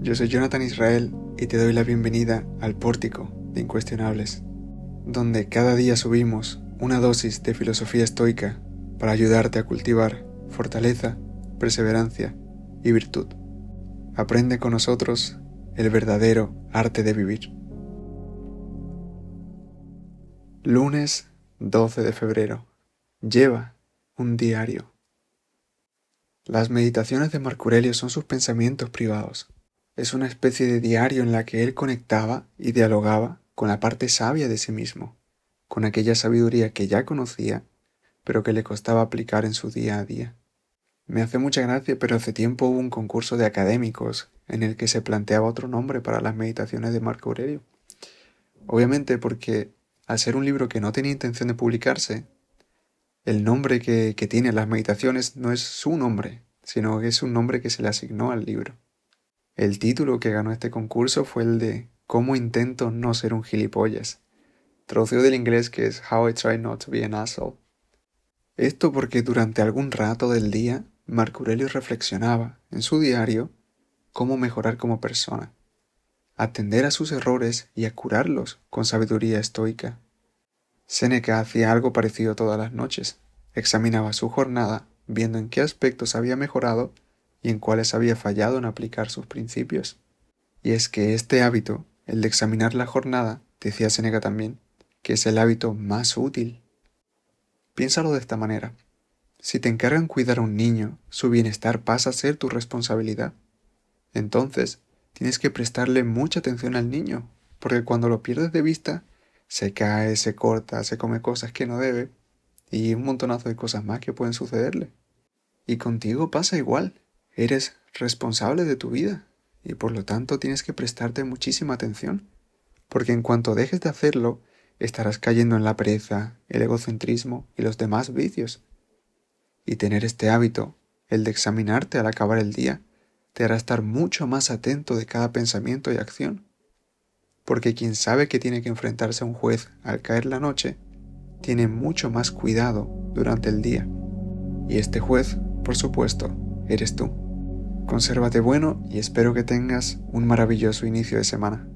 yo soy Jonathan Israel y te doy la bienvenida al Pórtico de Incuestionables, donde cada día subimos una dosis de filosofía estoica para ayudarte a cultivar fortaleza, perseverancia y virtud. Aprende con nosotros el verdadero arte de vivir. Lunes 12 de febrero. Lleva un diario. Las meditaciones de Marco Aurelio son sus pensamientos privados. Es una especie de diario en la que él conectaba y dialogaba con la parte sabia de sí mismo, con aquella sabiduría que ya conocía, pero que le costaba aplicar en su día a día. Me hace mucha gracia, pero hace tiempo hubo un concurso de académicos en el que se planteaba otro nombre para las meditaciones de Marco Aurelio. Obviamente porque al ser un libro que no tenía intención de publicarse, el nombre que, que tiene las meditaciones no es su nombre, sino que es un nombre que se le asignó al libro. El título que ganó este concurso fue el de ¿Cómo intento no ser un gilipollas? Traducido del inglés que es How I Try Not to Be an Asshole. Esto porque durante algún rato del día Marco Aurelio reflexionaba en su diario cómo mejorar como persona, atender a sus errores y a curarlos con sabiduría estoica. Séneca hacía algo parecido todas las noches. Examinaba su jornada, viendo en qué aspectos había mejorado y en cuáles había fallado en aplicar sus principios. Y es que este hábito, el de examinar la jornada, decía Séneca también, que es el hábito más útil. Piénsalo de esta manera. Si te encargan cuidar a un niño, su bienestar pasa a ser tu responsabilidad. Entonces, tienes que prestarle mucha atención al niño, porque cuando lo pierdes de vista, se cae, se corta, se come cosas que no debe y un montonazo de cosas más que pueden sucederle. Y contigo pasa igual. Eres responsable de tu vida y por lo tanto tienes que prestarte muchísima atención, porque en cuanto dejes de hacerlo, estarás cayendo en la pereza, el egocentrismo y los demás vicios. Y tener este hábito, el de examinarte al acabar el día, te hará estar mucho más atento de cada pensamiento y acción porque quien sabe que tiene que enfrentarse a un juez al caer la noche, tiene mucho más cuidado durante el día. Y este juez, por supuesto, eres tú. Consérvate bueno y espero que tengas un maravilloso inicio de semana.